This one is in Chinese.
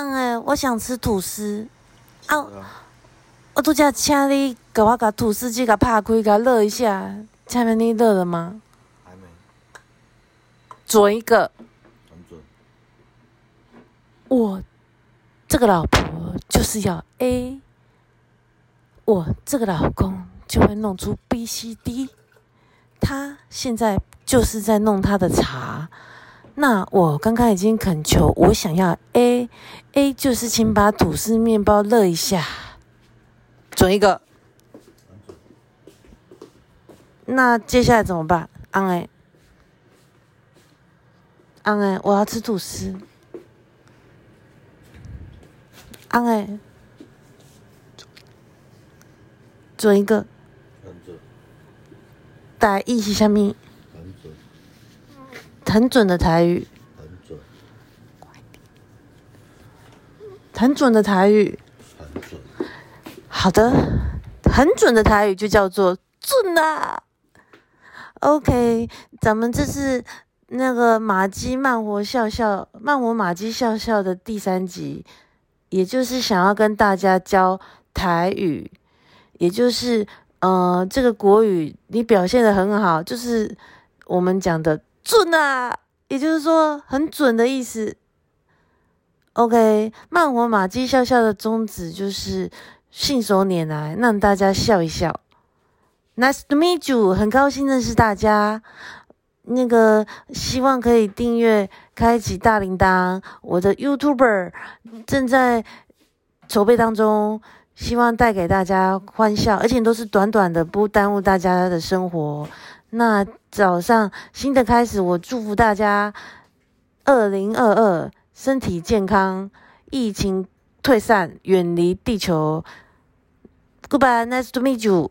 嗯诶，我想吃吐司。啊，啊，我拄则请你给我把吐司机给拍开，给热一下。下面你热了吗？还没，准一个，很准。我这个老婆就是要 A，我这个老公就会弄出 B、C、D。他现在就是在弄他的茶。那我刚刚已经恳求，我想要 A，A 就是请把吐司面包热一下，准一个。那接下来怎么办？安哎，安哎，我要吃吐司。安哎，准一个。很准，台语是啥物？很准，的台语，很准，很准的台语。很准。好的，很准的台语就叫做准啊。OK，咱们这是那个马基慢活笑笑慢活马基笑笑的第三集，也就是想要跟大家教台语，也就是呃这个国语你表现的很好，就是我们讲的准啊，也就是说很准的意思。OK，慢活马基笑笑的宗旨就是信手拈来，让大家笑一笑。Nice to meet you，很高兴认识大家。那个希望可以订阅、开启大铃铛。我的 YouTuber 正在筹备当中，希望带给大家欢笑，而且都是短短的，不耽误大家的生活。那早上新的开始，我祝福大家二零二二身体健康，疫情退散，远离地球。Goodbye，Nice to meet you。